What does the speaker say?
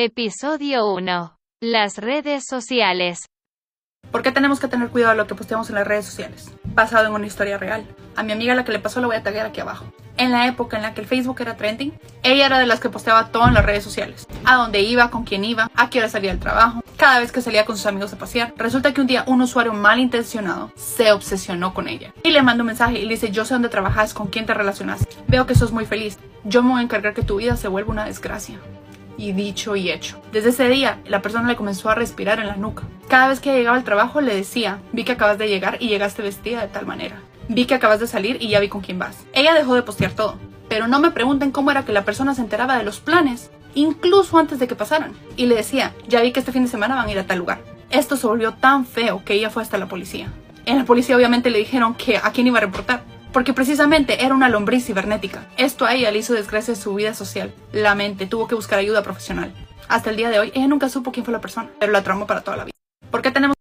Episodio 1. Las redes sociales. ¿Por qué tenemos que tener cuidado de lo que posteamos en las redes sociales? Basado en una historia real. A mi amiga la que le pasó la voy a taggear aquí abajo. En la época en la que el Facebook era trending, ella era de las que posteaba todo en las redes sociales. A dónde iba, con quién iba, a qué hora salía del trabajo, cada vez que salía con sus amigos a pasear. Resulta que un día un usuario malintencionado se obsesionó con ella. Y le manda un mensaje y le dice, yo sé dónde trabajas, con quién te relacionas. Veo que sos muy feliz. Yo me voy a encargar que tu vida se vuelva una desgracia y dicho y hecho. Desde ese día, la persona le comenzó a respirar en la nuca. Cada vez que llegaba al trabajo le decía, vi que acabas de llegar y llegaste vestida de tal manera. Vi que acabas de salir y ya vi con quién vas. Ella dejó de postear todo, pero no me pregunten cómo era que la persona se enteraba de los planes, incluso antes de que pasaran. Y le decía, ya vi que este fin de semana van a ir a tal lugar. Esto se volvió tan feo que ella fue hasta la policía. En la policía obviamente le dijeron que a quién iba a reportar, porque precisamente era una lombriz cibernética. Esto a ella le hizo desgracia su vida social. La mente tuvo que buscar ayuda profesional. Hasta el día de hoy, ella nunca supo quién fue la persona, pero la traumó para toda la vida.